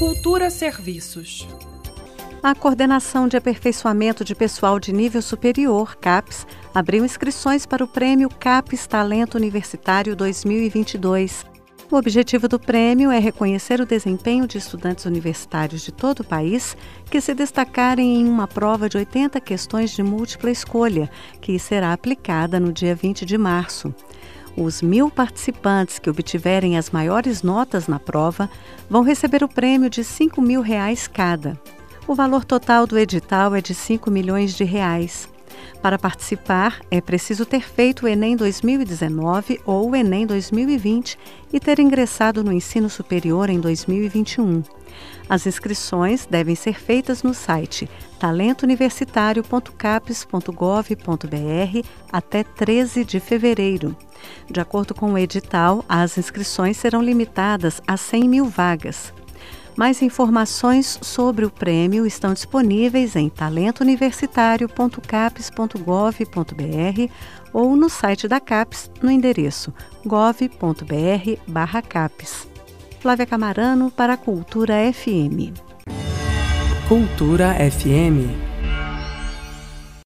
Cultura Serviços. A Coordenação de Aperfeiçoamento de Pessoal de Nível Superior, CAPES, abriu inscrições para o Prêmio CAPES Talento Universitário 2022. O objetivo do prêmio é reconhecer o desempenho de estudantes universitários de todo o país que se destacarem em uma prova de 80 questões de múltipla escolha, que será aplicada no dia 20 de março. Os mil participantes que obtiverem as maiores notas na prova vão receber o prêmio de 5 mil reais cada. O valor total do edital é de 5 milhões de reais. Para participar, é preciso ter feito o Enem 2019 ou o Enem 2020 e ter ingressado no ensino superior em 2021. As inscrições devem ser feitas no site talentouniversitario.capes.gov.br até 13 de fevereiro. De acordo com o edital, as inscrições serão limitadas a 100 mil vagas. Mais informações sobre o prêmio estão disponíveis em talentouniversitario.capes.gov.br ou no site da CAPES no endereço gov.br/capes. Flávia Camarano para a Cultura FM. Cultura FM